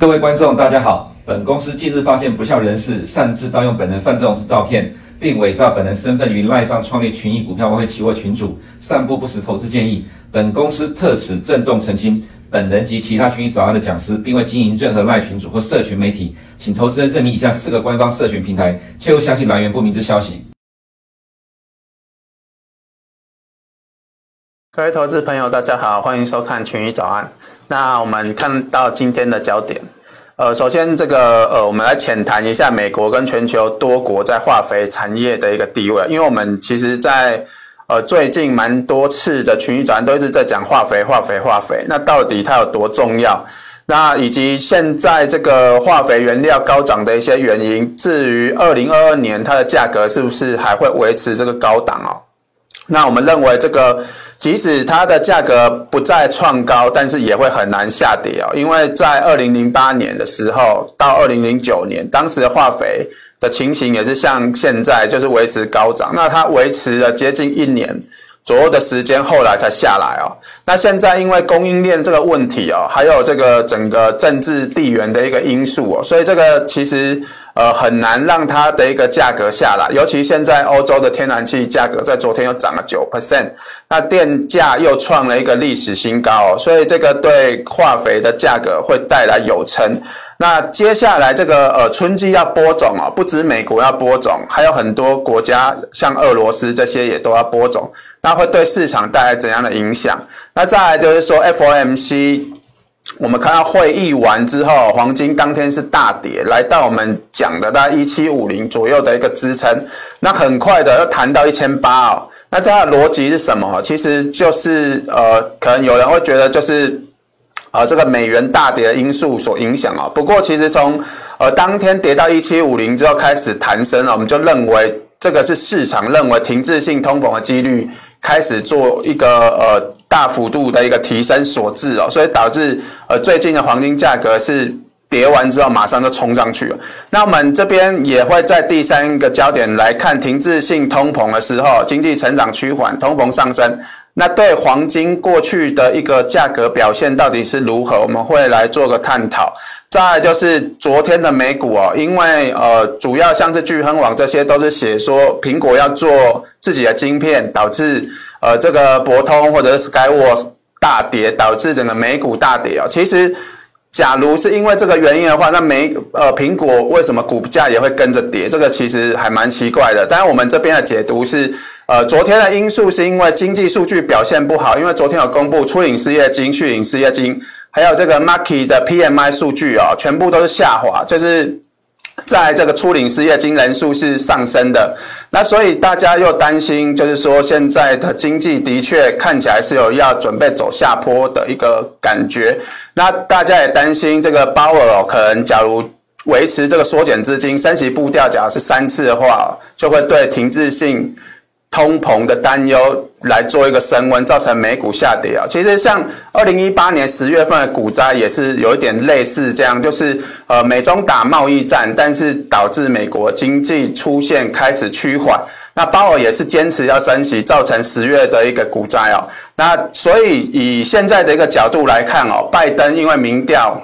各位观众，大家好。本公司近日发现不肖人士擅自盗用本人范仲式照片，并伪造本人身份于赖上创立群益股票外汇期货群组，散布不实投资建议。本公司特此郑重澄清，本人及其他群益早安的讲师，并未经营任何赖群组或社群媒体，请投资人认明以下四个官方社群平台，切勿相信来源不明之消息。各位投资朋友，大家好，欢迎收看群益早安。那我们看到今天的焦点，呃，首先这个呃，我们来浅谈一下美国跟全球多国在化肥产业的一个地位，因为我们其实在呃最近蛮多次的群益早安都一直在讲化肥、化肥、化肥，那到底它有多重要？那以及现在这个化肥原料高涨的一些原因，至于二零二二年它的价格是不是还会维持这个高档哦？那我们认为这个。即使它的价格不再创高，但是也会很难下跌哦，因为在二零零八年的时候到二零零九年，当时的化肥的情形也是像现在，就是维持高涨。那它维持了接近一年左右的时间，后来才下来哦。那现在因为供应链这个问题哦，还有这个整个政治地缘的一个因素哦，所以这个其实。呃，很难让它的一个价格下来，尤其现在欧洲的天然气价格在昨天又涨了九 percent，那电价又创了一个历史新高，所以这个对化肥的价格会带来有撑。那接下来这个呃春季要播种哦，不止美国要播种，还有很多国家像俄罗斯这些也都要播种，那会对市场带来怎样的影响？那再来就是说 FOMC。我们看到会议完之后，黄金当天是大跌，来到我们讲的大概一七五零左右的一个支撑，那很快的又弹到一千八哦。那这样的逻辑是什么？其实就是呃，可能有人会觉得就是呃这个美元大跌的因素所影响哦。不过其实从呃当天跌到一七五零之后开始弹升了，我们就认为这个是市场认为停滞性通膨的几率开始做一个呃。大幅度的一个提升所致哦，所以导致呃最近的黄金价格是跌完之后马上就冲上去了。那我们这边也会在第三个焦点来看停滞性通膨的时候，经济成长趋缓，通膨上升，那对黄金过去的一个价格表现到底是如何？我们会来做个探讨。再就是昨天的美股哦，因为呃主要像是巨亨网这些都是写说苹果要做自己的晶片，导致。呃，这个博通或者是 Skyworks 大跌，导致整个美股大跌啊。其实，假如是因为这个原因的话，那美呃苹果为什么股价也会跟着跌？这个其实还蛮奇怪的。当然，我们这边的解读是，呃，昨天的因素是因为经济数据表现不好，因为昨天有公布初领失业金、续领失业金，还有这个 Markit 的 PMI 数据啊，全部都是下滑，就是。在这个初领失业金人数是上升的，那所以大家又担心，就是说现在的经济的确看起来是有要准备走下坡的一个感觉。那大家也担心这个鲍尔可能假如维持这个缩减资金、升息步调，假如是三次的话，就会对停滞性。通膨的担忧来做一个升温，造成美股下跌啊。其实像二零一八年十月份的股灾也是有一点类似这样，就是呃美中打贸易战，但是导致美国经济出现开始趋缓。那鲍尔也是坚持要升息，造成十月的一个股灾哦。那所以以现在的一个角度来看哦，拜登因为民调。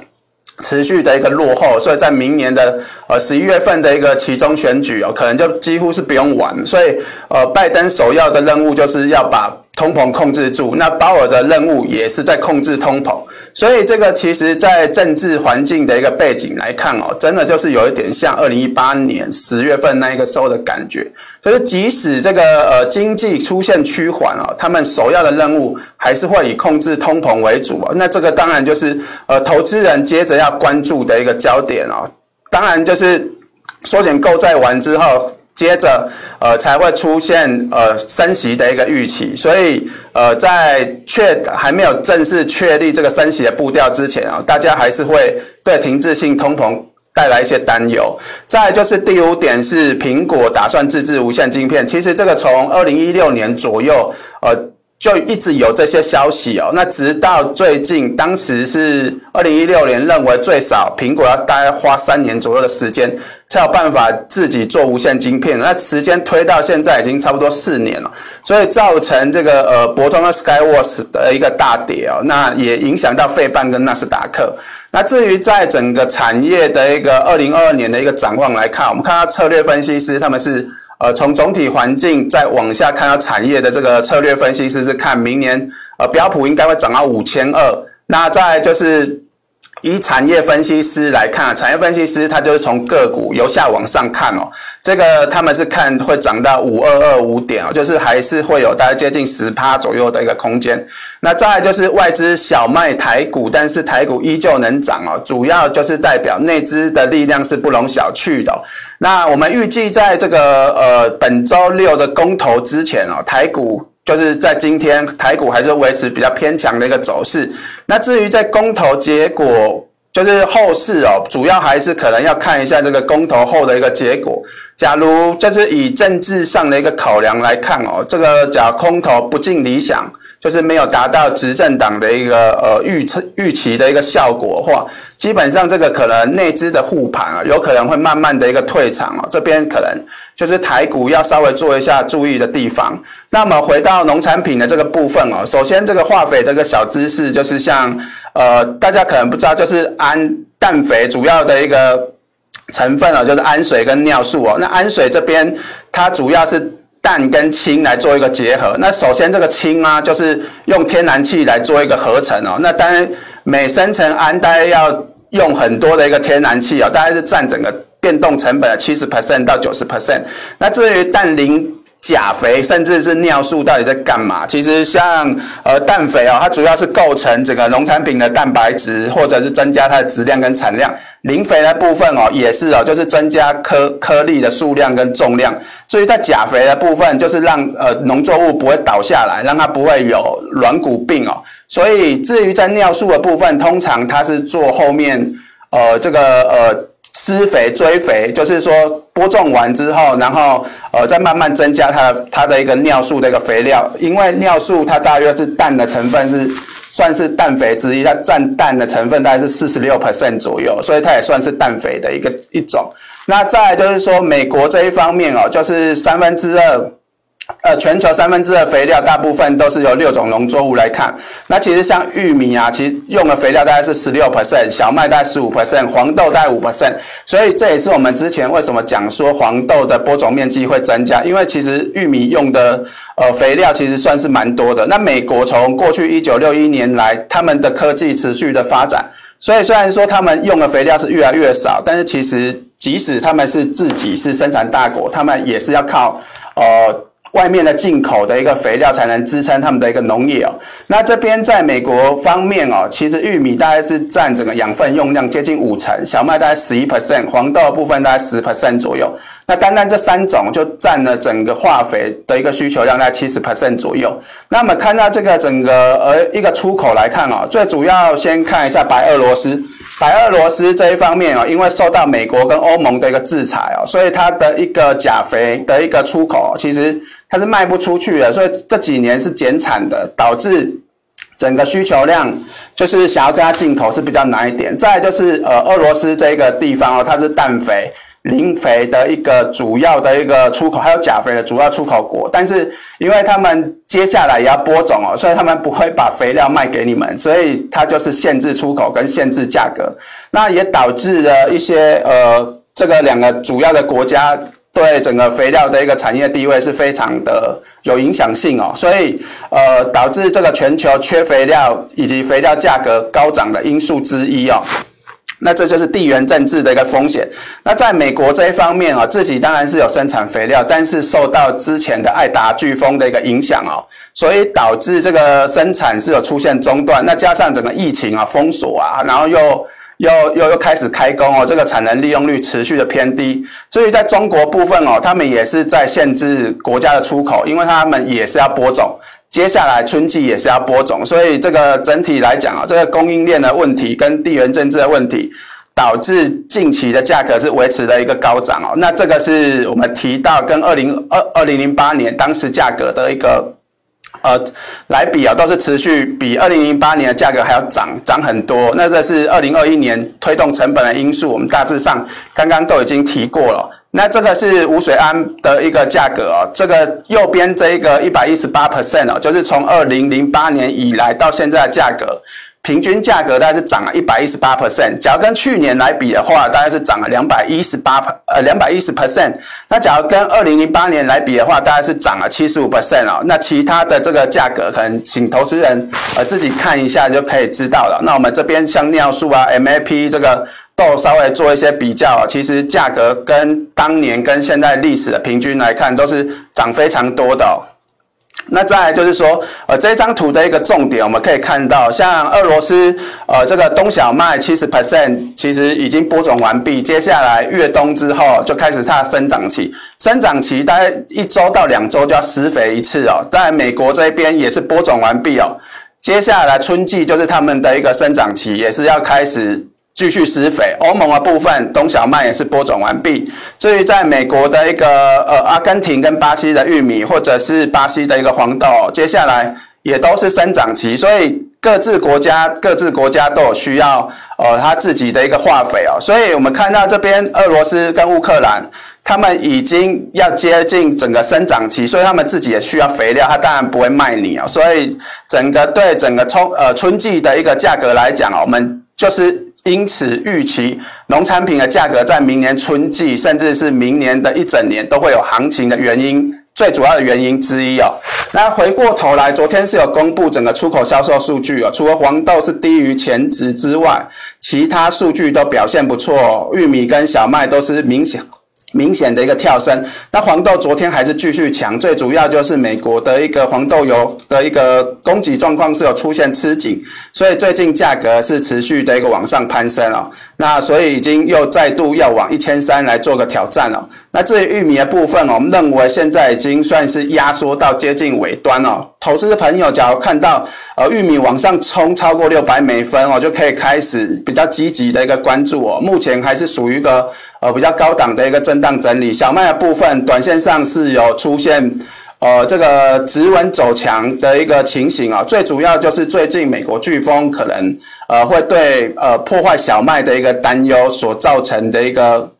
持续的一个落后，所以在明年的呃十一月份的一个其中选举哦，可能就几乎是不用玩。所以呃，拜登首要的任务就是要把通膨控制住，那鲍尔的任务也是在控制通膨。所以这个其实，在政治环境的一个背景来看哦，真的就是有一点像二零一八年十月份那一个时候的感觉。就是即使这个呃经济出现趋缓哦，他们首要的任务还是会以控制通膨为主哦。那这个当然就是呃投资人接着要关注的一个焦点哦。当然就是缩减购债完之后。接着，呃，才会出现呃升息的一个预期，所以呃，在确还没有正式确立这个升息的步调之前啊，大家还是会对停滞性通膨带来一些担忧。再就是第五点是苹果打算自制无线晶片，其实这个从二零一六年左右，呃。就一直有这些消息哦，那直到最近，当时是二零一六年，认为最少苹果要大概花三年左右的时间，才有办法自己做无线晶片。那时间推到现在已经差不多四年了，所以造成这个呃博通和 Skyworks 的一个大跌哦，那也影响到费半跟纳斯达克。那至于在整个产业的一个二零二二年的一个展望来看，我们看到策略分析师他们是呃从总体环境再往下看到产业的这个策略分析师是看明年呃标普应该会涨到五千二，那再就是。以产业分析师来看，产业分析师他就是从个股由下往上看哦，这个他们是看会涨到五二二五点哦，就是还是会有大概接近十趴左右的一个空间。那再来就是外资小卖台股，但是台股依旧能涨哦，主要就是代表内资的力量是不容小觑的。那我们预计在这个呃本周六的公投之前哦，台股。就是在今天台股还是维持比较偏强的一个走势。那至于在公投结果，就是后市哦，主要还是可能要看一下这个公投后的一个结果。假如就是以政治上的一个考量来看哦，这个假空投不尽理想。就是没有达到执政党的一个呃预测预期的一个效果的话，基本上这个可能内资的护盘啊，有可能会慢慢的一个退场啊，这边可能就是台股要稍微做一下注意的地方。那么回到农产品的这个部分哦，首先这个化肥这个小知识就是像呃大家可能不知道，就是氨氮肥主要的一个成分哦，就是氨水跟尿素哦。那氨水这边它主要是。氮跟氢来做一个结合，那首先这个氢啊，就是用天然气来做一个合成哦。那当然每生成氨大概要用很多的一个天然气哦，大概是占整个变动成本的七十 percent 到九十 percent。那至于氮磷钾肥甚至是尿素到底在干嘛？其实像呃氮肥哦，它主要是构成整个农产品的蛋白质，或者是增加它的质量跟产量。磷肥的部分哦，也是哦，就是增加颗颗粒的数量跟重量。所以在钾肥的部分，就是让呃农作物不会倒下来，让它不会有软骨病哦。所以至于在尿素的部分，通常它是做后面呃这个呃。施肥追肥，就是说播种完之后，然后呃再慢慢增加它它的一个尿素的一个肥料，因为尿素它大约是氮的成分是算是氮肥之一，它占氮的成分大概是四十六 percent 左右，所以它也算是氮肥的一个一种。那再就是说美国这一方面哦，就是三分之二。呃，全球三分之二肥料大部分都是由六种农作物来看。那其实像玉米啊，其实用的肥料大概是十六 percent，小麦大概十五 percent，黄豆大概五 percent。所以这也是我们之前为什么讲说黄豆的播种面积会增加，因为其实玉米用的呃肥料其实算是蛮多的。那美国从过去一九六一年来，他们的科技持续的发展，所以虽然说他们用的肥料是越来越少，但是其实即使他们是自己是生产大国，他们也是要靠呃。外面的进口的一个肥料才能支撑他们的一个农业哦。那这边在美国方面哦，其实玉米大概是占整个养分用量接近五成，小麦大概十一 percent，黄豆的部分大概十 percent 左右。那单单这三种就占了整个化肥的一个需求量在七十 percent 左右。那么看到这个整个呃一个出口来看哦，最主要先看一下白俄罗斯。白俄罗斯这一方面哦，因为受到美国跟欧盟的一个制裁哦，所以它的一个钾肥的一个出口其实它是卖不出去的，所以这几年是减产的，导致整个需求量就是想要跟它进口是比较难一点。再就是呃，俄罗斯这个地方哦，它是氮肥。磷肥的一个主要的一个出口，还有钾肥的主要出口国，但是因为他们接下来也要播种哦，所以他们不会把肥料卖给你们，所以它就是限制出口跟限制价格，那也导致了一些呃，这个两个主要的国家对整个肥料的一个产业地位是非常的有影响性哦，所以呃，导致这个全球缺肥料以及肥料价格高涨的因素之一哦。那这就是地缘政治的一个风险。那在美国这一方面啊，自己当然是有生产肥料，但是受到之前的爱达飓风的一个影响哦，所以导致这个生产是有出现中断。那加上整个疫情啊封锁啊，然后又又又又开始开工哦，这个产能利用率持续的偏低。至于在中国部分哦，他们也是在限制国家的出口，因为他们也是要播种。接下来春季也是要播种，所以这个整体来讲啊，这个供应链的问题跟地缘政治的问题，导致近期的价格是维持了一个高涨哦。那这个是我们提到跟二零二二零零八年当时价格的一个呃来比啊，都是持续比二零零八年的价格还要涨涨很多。那这是二零二一年推动成本的因素，我们大致上刚刚都已经提过了。那这个是无水胺的一个价格哦，这个右边这一个一百一十八 percent 哦，就是从二零零八年以来到现在的价格，平均价格大概是涨了一百一十八 percent。假如跟去年来比的话，大概是涨了两百一十八呃两百一十 percent。那假如跟二零零八年来比的话，大概是涨了七十五 percent 哦。那其他的这个价格，可能请投资人呃自己看一下就可以知道了。那我们这边像尿素啊、MAP 这个都稍微做一些比较，其实价格跟当年跟现在历史的平均来看，都是涨非常多的。那再就是说，呃，这张图的一个重点，我们可以看到，像俄罗斯，呃，这个冬小麦七十 percent 其实已经播种完毕，接下来越冬之后就开始它的生长期，生长期大概一周到两周就要施肥一次哦。在美国这边也是播种完毕哦，接下来春季就是他们的一个生长期，也是要开始。继续施肥，欧盟的部分冬小麦也是播种完毕。至于在美国的一个呃阿根廷跟巴西的玉米，或者是巴西的一个黄豆，接下来也都是生长期，所以各自国家各自国家都有需要呃他自己的一个化肥哦。所以我们看到这边俄罗斯跟乌克兰，他们已经要接近整个生长期，所以他们自己也需要肥料，他当然不会卖你哦。所以整个对整个春呃春季的一个价格来讲，我们就是。因此，预期农产品的价格在明年春季，甚至是明年的一整年都会有行情的原因，最主要的原因之一哦。那回过头来，昨天是有公布整个出口销售数据哦，除了黄豆是低于前值之外，其他数据都表现不错，玉米跟小麦都是明显。明显的一个跳升，那黄豆昨天还是继续强，最主要就是美国的一个黄豆油的一个供给状况是有出现吃紧，所以最近价格是持续的一个往上攀升哦。那所以已经又再度要往一千三来做个挑战了。那至于玉米的部分，我们认为现在已经算是压缩到接近尾端了。投资的朋友，假如看到呃玉米往上冲超过六百美分哦，就可以开始比较积极的一个关注哦。目前还是属于一个呃比较高档的一个震荡整理。小麦的部分，短线上是有出现呃这个止稳走强的一个情形啊。最主要就是最近美国飓风可能呃会对呃破坏小麦的一个担忧所造成的一个。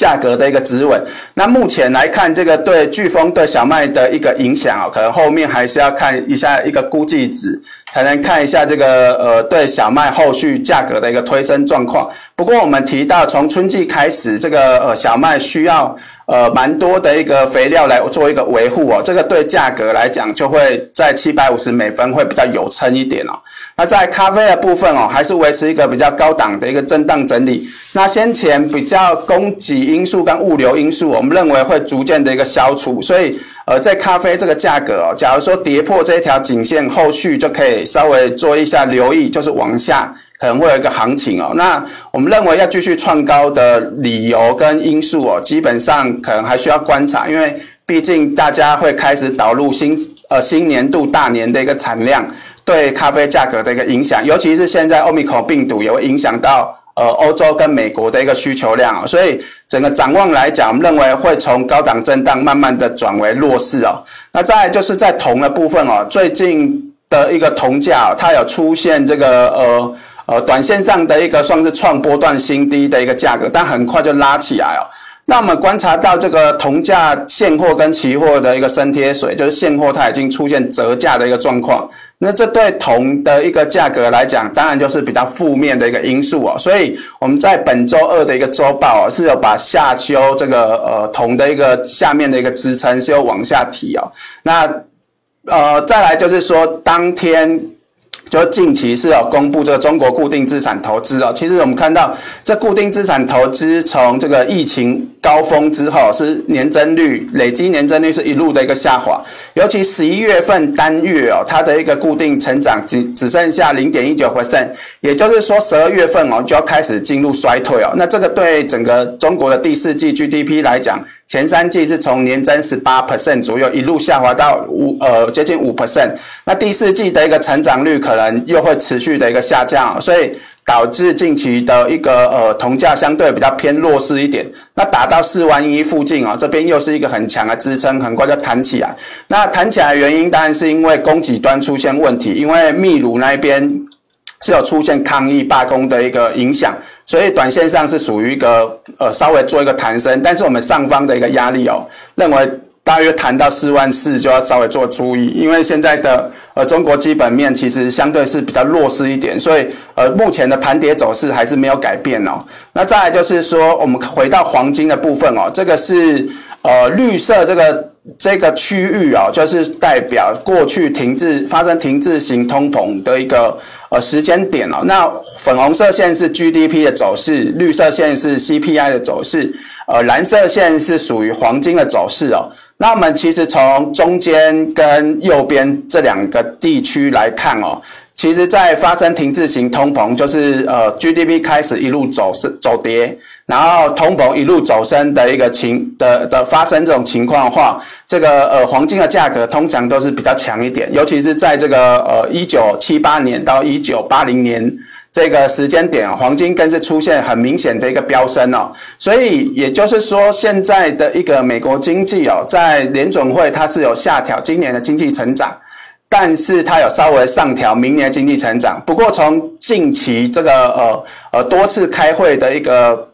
价格的一个止稳，那目前来看，这个对飓风对小麦的一个影响啊，可能后面还是要看一下一个估计值，才能看一下这个呃对小麦后续价格的一个推升状况。不过我们提到从春季开始，这个呃小麦需要。呃，蛮多的一个肥料来做一个维护哦，这个对价格来讲就会在七百五十美分会比较有撑一点哦。那在咖啡的部分哦，还是维持一个比较高档的一个震荡整理。那先前比较供给因素跟物流因素，我们认为会逐渐的一个消除，所以呃，在咖啡这个价格哦，假如说跌破这一条颈线，后续就可以稍微做一下留意，就是往下。可能会有一个行情哦，那我们认为要继续创高的理由跟因素哦，基本上可能还需要观察，因为毕竟大家会开始导入新呃新年度大年的一个产量，对咖啡价格的一个影响，尤其是现在欧米孔病毒也会影响到呃欧洲跟美国的一个需求量哦，所以整个展望来讲，我们认为会从高档震荡慢慢的转为弱势哦。那再就是在铜的部分哦，最近的一个铜价它有出现这个呃。呃，短线上的一个算是创波段新低的一个价格，但很快就拉起来哦。那我们观察到这个铜价现货跟期货的一个升贴水，就是现货它已经出现折价的一个状况。那这对铜的一个价格来讲，当然就是比较负面的一个因素哦。所以我们在本周二的一个周报哦，是有把下修这个呃铜的一个下面的一个支撑是有往下提哦。那呃再来就是说当天。就近期是有公布这个中国固定资产投资哦，其实我们看到这固定资产投资从这个疫情高峰之后是年增率累积年增率是一路的一个下滑，尤其十一月份单月哦，它的一个固定成长只只剩下零点一九 percent，也就是说十二月份哦就要开始进入衰退哦，那这个对整个中国的第四季 GDP 来讲。前三季是从年增十八 percent 左右一路下滑到五呃接近五 percent，那第四季的一个成长率可能又会持续的一个下降，所以导致近期的一个呃铜价相对比较偏弱势一点。那打到四万一附近啊，这边又是一个很强的支撑，很快就弹起来。那弹起来原因当然是因为供给端出现问题，因为秘鲁那边是有出现抗议罢工的一个影响。所以短线上是属于一个呃稍微做一个弹升，但是我们上方的一个压力哦，认为大约弹到四万四就要稍微做注意，因为现在的呃中国基本面其实相对是比较弱势一点，所以呃目前的盘跌走势还是没有改变哦。那再来就是说，我们回到黄金的部分哦，这个是呃绿色这个。这个区域啊，就是代表过去停滞发生停滞型通膨的一个呃时间点哦。那粉红色线是 GDP 的走势，绿色线是 CPI 的走势，呃，蓝色线是属于黄金的走势哦。那我们其实从中间跟右边这两个地区来看哦。其实，在发生停滞型通膨，就是呃 GDP 开始一路走是走跌，然后通膨一路走升的一个情的的发生这种情况的话，这个呃黄金的价格通常都是比较强一点，尤其是在这个呃一九七八年到一九八零年这个时间点，黄金更是出现很明显的一个飙升哦。所以也就是说，现在的一个美国经济哦，在联准会它是有下调今年的经济成长。但是它有稍微上调明年经济成长，不过从近期这个呃呃多次开会的一个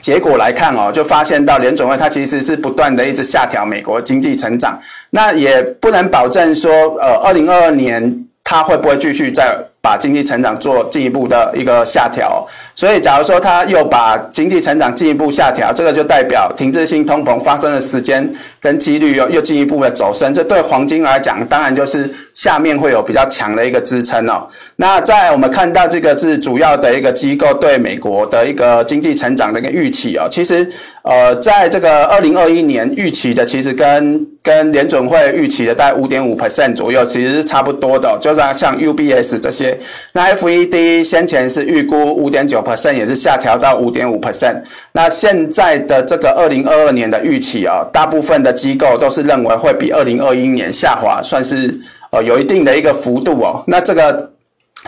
结果来看哦，就发现到联准会它其实是不断的一直下调美国经济成长，那也不能保证说呃二零二二年它会不会继续再。把经济成长做进一步的一个下调，所以假如说他又把经济成长进一步下调，这个就代表停滞性通膨发生的时间跟几率又又进一步的走升，这对黄金来讲，当然就是下面会有比较强的一个支撑哦。那在我们看到这个是主要的一个机构对美国的一个经济成长的一个预期哦，其实呃，在这个二零二一年预期的，其实跟跟联准会预期的大概五点五 percent 左右，其实是差不多的，就是像 UBS 这些。那 FED 先前是预估五点九 percent，也是下调到五点五 percent。那现在的这个二零二二年的预期啊，大部分的机构都是认为会比二零二一年下滑，算是呃有一定的一个幅度哦。那这个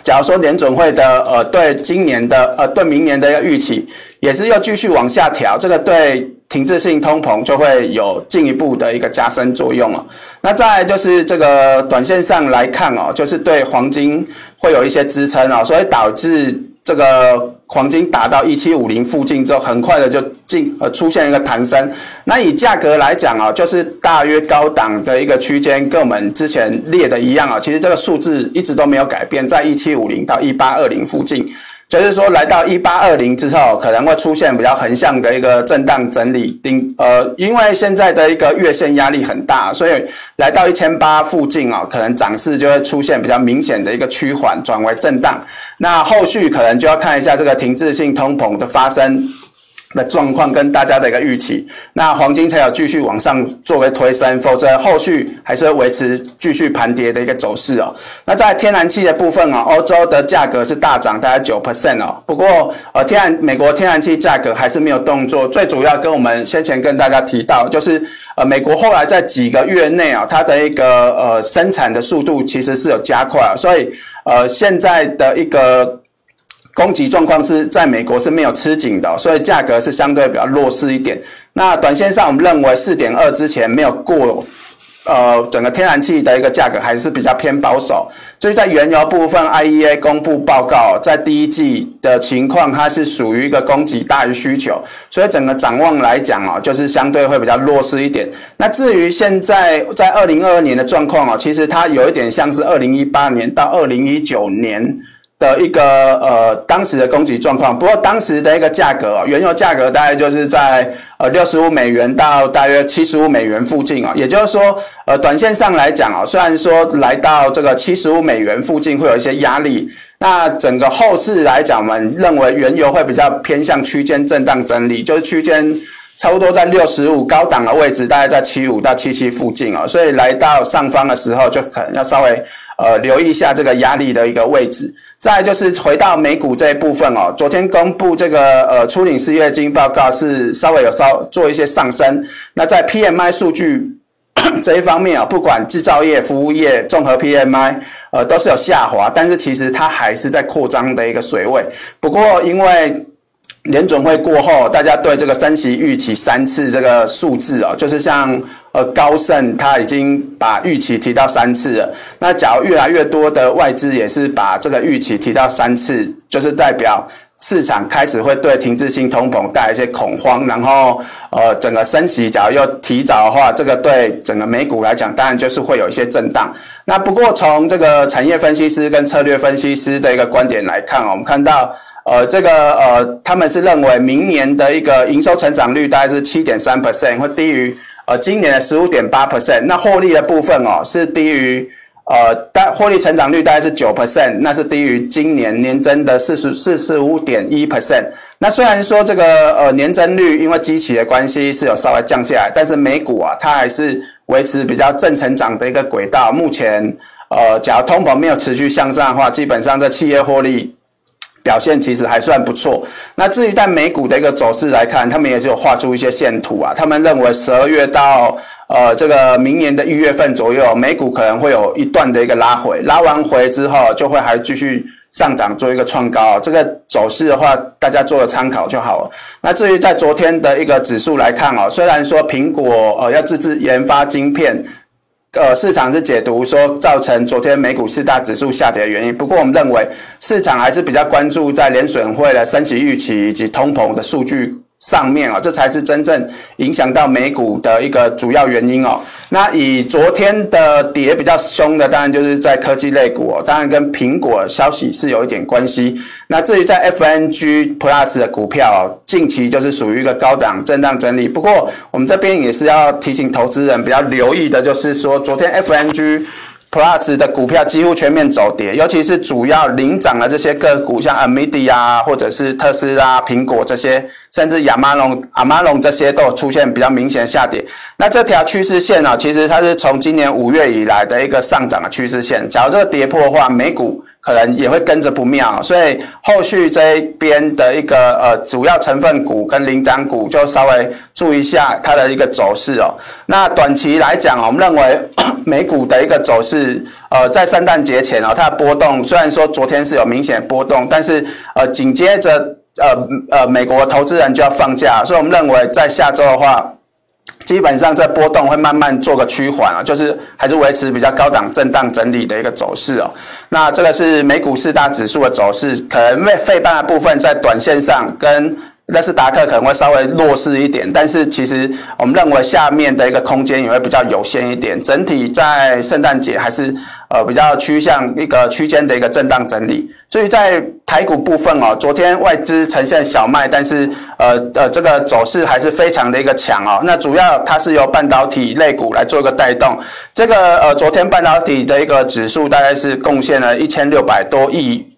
假如说联准会的呃对今年的呃对明年的一个预期，也是要继续往下调，这个对。停滞性通膨就会有进一步的一个加深作用了。那再就是这个短线上来看哦，就是对黄金会有一些支撑哦，所以导致这个黄金达到一七五零附近之后，很快的就进呃出现一个弹升。那以价格来讲啊，就是大约高档的一个区间，跟我们之前列的一样啊，其实这个数字一直都没有改变，在一七五零到一八二零附近。就是说，来到一八二零之后，可能会出现比较横向的一个震荡整理顶，呃，因为现在的一个月线压力很大，所以来到一千八附近啊，可能涨势就会出现比较明显的一个趋缓转为震荡。那后续可能就要看一下这个停滞性通膨的发生。的状况跟大家的一个预期，那黄金才有继续往上作为推升，否则后续还是会维持继续盘跌的一个走势哦。那在天然气的部分啊，欧洲的价格是大涨大概九 percent 哦。不过呃，天然美国天然气价格还是没有动作，最主要跟我们先前跟大家提到，就是呃美国后来在几个月内啊，它的一个呃生产的速度其实是有加快，所以呃现在的一个。供给状况是在美国是没有吃紧的，所以价格是相对比较弱势一点。那短线上，我们认为四点二之前没有过，呃，整个天然气的一个价格还是比较偏保守。所以在原油部分，IEA 公布报告，在第一季的情况，它是属于一个供给大于需求，所以整个展望来讲哦，就是相对会比较弱势一点。那至于现在在二零二二年的状况哦，其实它有一点像是二零一八年到二零一九年。的一个呃当时的供给状况，不过当时的一个价格，原油价格大概就是在呃六十五美元到大约七十五美元附近啊，也就是说呃短线上来讲啊，虽然说来到这个七十五美元附近会有一些压力，那整个后市来讲，我们认为原油会比较偏向区间震荡整理，就是区间差不多在六十五高档的位置，大概在七五到七七附近啊，所以来到上方的时候就可能要稍微。呃，留意一下这个压力的一个位置。再就是回到美股这一部分哦，昨天公布这个呃初领失业金报告是稍微有稍做一些上升。那在 PMI 数据 这一方面啊，不管制造业、服务业、综合 PMI，呃都是有下滑，但是其实它还是在扩张的一个水位。不过因为联准会过后，大家对这个升息预期三次这个数字哦，就是像。呃，高盛他已经把预期提到三次了。那假如越来越多的外资也是把这个预期提到三次，就是代表市场开始会对停滞性通膨带来一些恐慌，然后呃整个升息假如又提早的话，这个对整个美股来讲，当然就是会有一些震荡。那不过从这个产业分析师跟策略分析师的一个观点来看，我们看到呃这个呃他们是认为明年的一个营收成长率大概是七点三 percent，会低于呃今年的十五点八 percent。那获利的部分哦是低于。呃，大获利成长率大概是九 percent，那是低于今年年增的四十四十五点一 percent。那虽然说这个呃年增率因为基期的关系是有稍微降下来，但是美股啊它还是维持比较正成长的一个轨道。目前呃，假如通膨没有持续向上的话，基本上这企业获利表现其实还算不错。那至于在美股的一个走势来看，他们也是有画出一些线图啊，他们认为十二月到呃，这个明年的一月份左右，美股可能会有一段的一个拉回，拉完回之后就会还继续上涨，做一个创高。这个走势的话，大家做个参考就好了。那至于在昨天的一个指数来看哦，虽然说苹果呃要自制研发晶片，呃市场是解读说造成昨天美股四大指数下跌的原因，不过我们认为市场还是比较关注在联准会的升息预期以及通膨的数据。上面啊，这才是真正影响到美股的一个主要原因哦。那以昨天的跌比较凶的，当然就是在科技类股哦，当然跟苹果消息是有一点关系。那至于在 FNG Plus 的股票，近期就是属于一个高档震荡整理。不过我们这边也是要提醒投资人比较留意的，就是说昨天 FNG。Plus 的股票几乎全面走跌，尤其是主要领涨的这些个股，像 a m i d i 啊，或者是特斯拉、苹果这些，甚至亚马龙、亚马龙这些都出现比较明显的下跌。那这条趋势线啊，其实它是从今年五月以来的一个上涨的趋势线。假如这个跌破的话，美股。可能也会跟着不妙，所以后续这一边的一个呃主要成分股跟领涨股就稍微注意一下它的一个走势哦。那短期来讲，我们认为 美股的一个走势，呃，在圣诞节前哦，它的波动虽然说昨天是有明显波动，但是呃紧接着呃呃美国投资人就要放假，所以我们认为在下周的话。基本上这波动会慢慢做个趋缓啊，就是还是维持比较高档震荡整理的一个走势哦。那这个是美股四大指数的走势，可能费费半的部分在短线上跟。纳斯达克可能会稍微弱势一点，但是其实我们认为下面的一个空间也会比较有限一点。整体在圣诞节还是呃比较趋向一个区间的一个震荡整理。所以在台股部分哦，昨天外资呈现小卖，但是呃呃这个走势还是非常的一个强哦。那主要它是由半导体类股来做一个带动。这个呃昨天半导体的一个指数大概是贡献了一千六百多亿。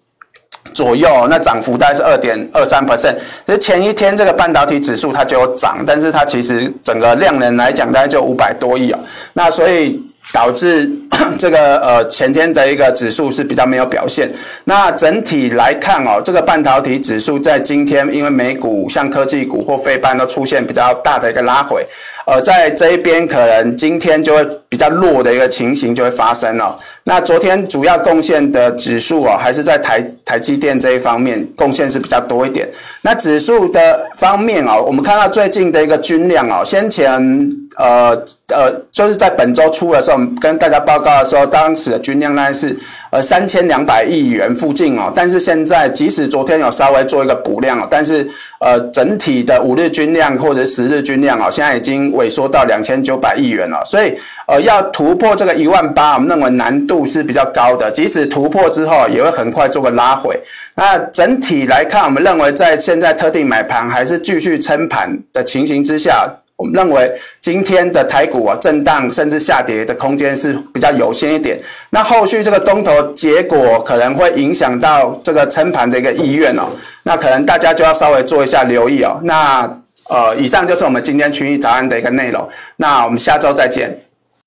左右，那涨幅大概是二点二三 percent。其实前一天这个半导体指数它就有涨，但是它其实整个量能来讲大概就五百多亿哦。那所以。导致 这个呃前天的一个指数是比较没有表现。那整体来看哦，这个半导体指数在今天因为美股像科技股或非半都出现比较大的一个拉回，呃，在这一边可能今天就会比较弱的一个情形就会发生了。那昨天主要贡献的指数哦，还是在台台积电这一方面贡献是比较多一点。那指数的方面哦，我们看到最近的一个均量哦，先前。呃呃，就是在本周初的时候，我们跟大家报告的时候，当时的均量呢是呃三千两百亿元附近哦。但是现在，即使昨天有稍微做一个补量哦，但是呃整体的五日均量或者十日均量哦，现在已经萎缩到两千九百亿元了。所以呃要突破这个一万八，我们认为难度是比较高的。即使突破之后，也会很快做个拉回。那整体来看，我们认为在现在特定买盘还是继续撑盘的情形之下。我们认为今天的台股啊，震荡甚至下跌的空间是比较有限一点。那后续这个东头结果可能会影响到这个撑盘的一个意愿哦。那可能大家就要稍微做一下留意哦。那呃，以上就是我们今天群益早安的一个内容。那我们下周再见。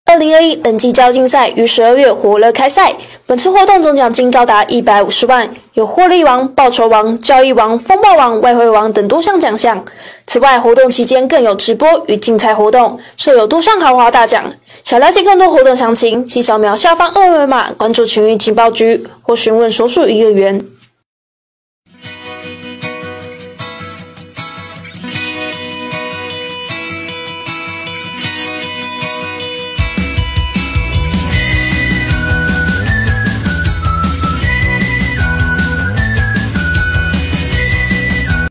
二零二一等级交竞赛于十二月火热开赛，本次活动总奖金高达一百五十万，有获利王、报酬王、交易王、风暴王、外汇王等多项奖项。此外，活动期间更有直播与竞猜活动，设有多项豪华大奖。想了解更多活动详情，请扫描下方二维码关注群益情报局或询问所属营业员。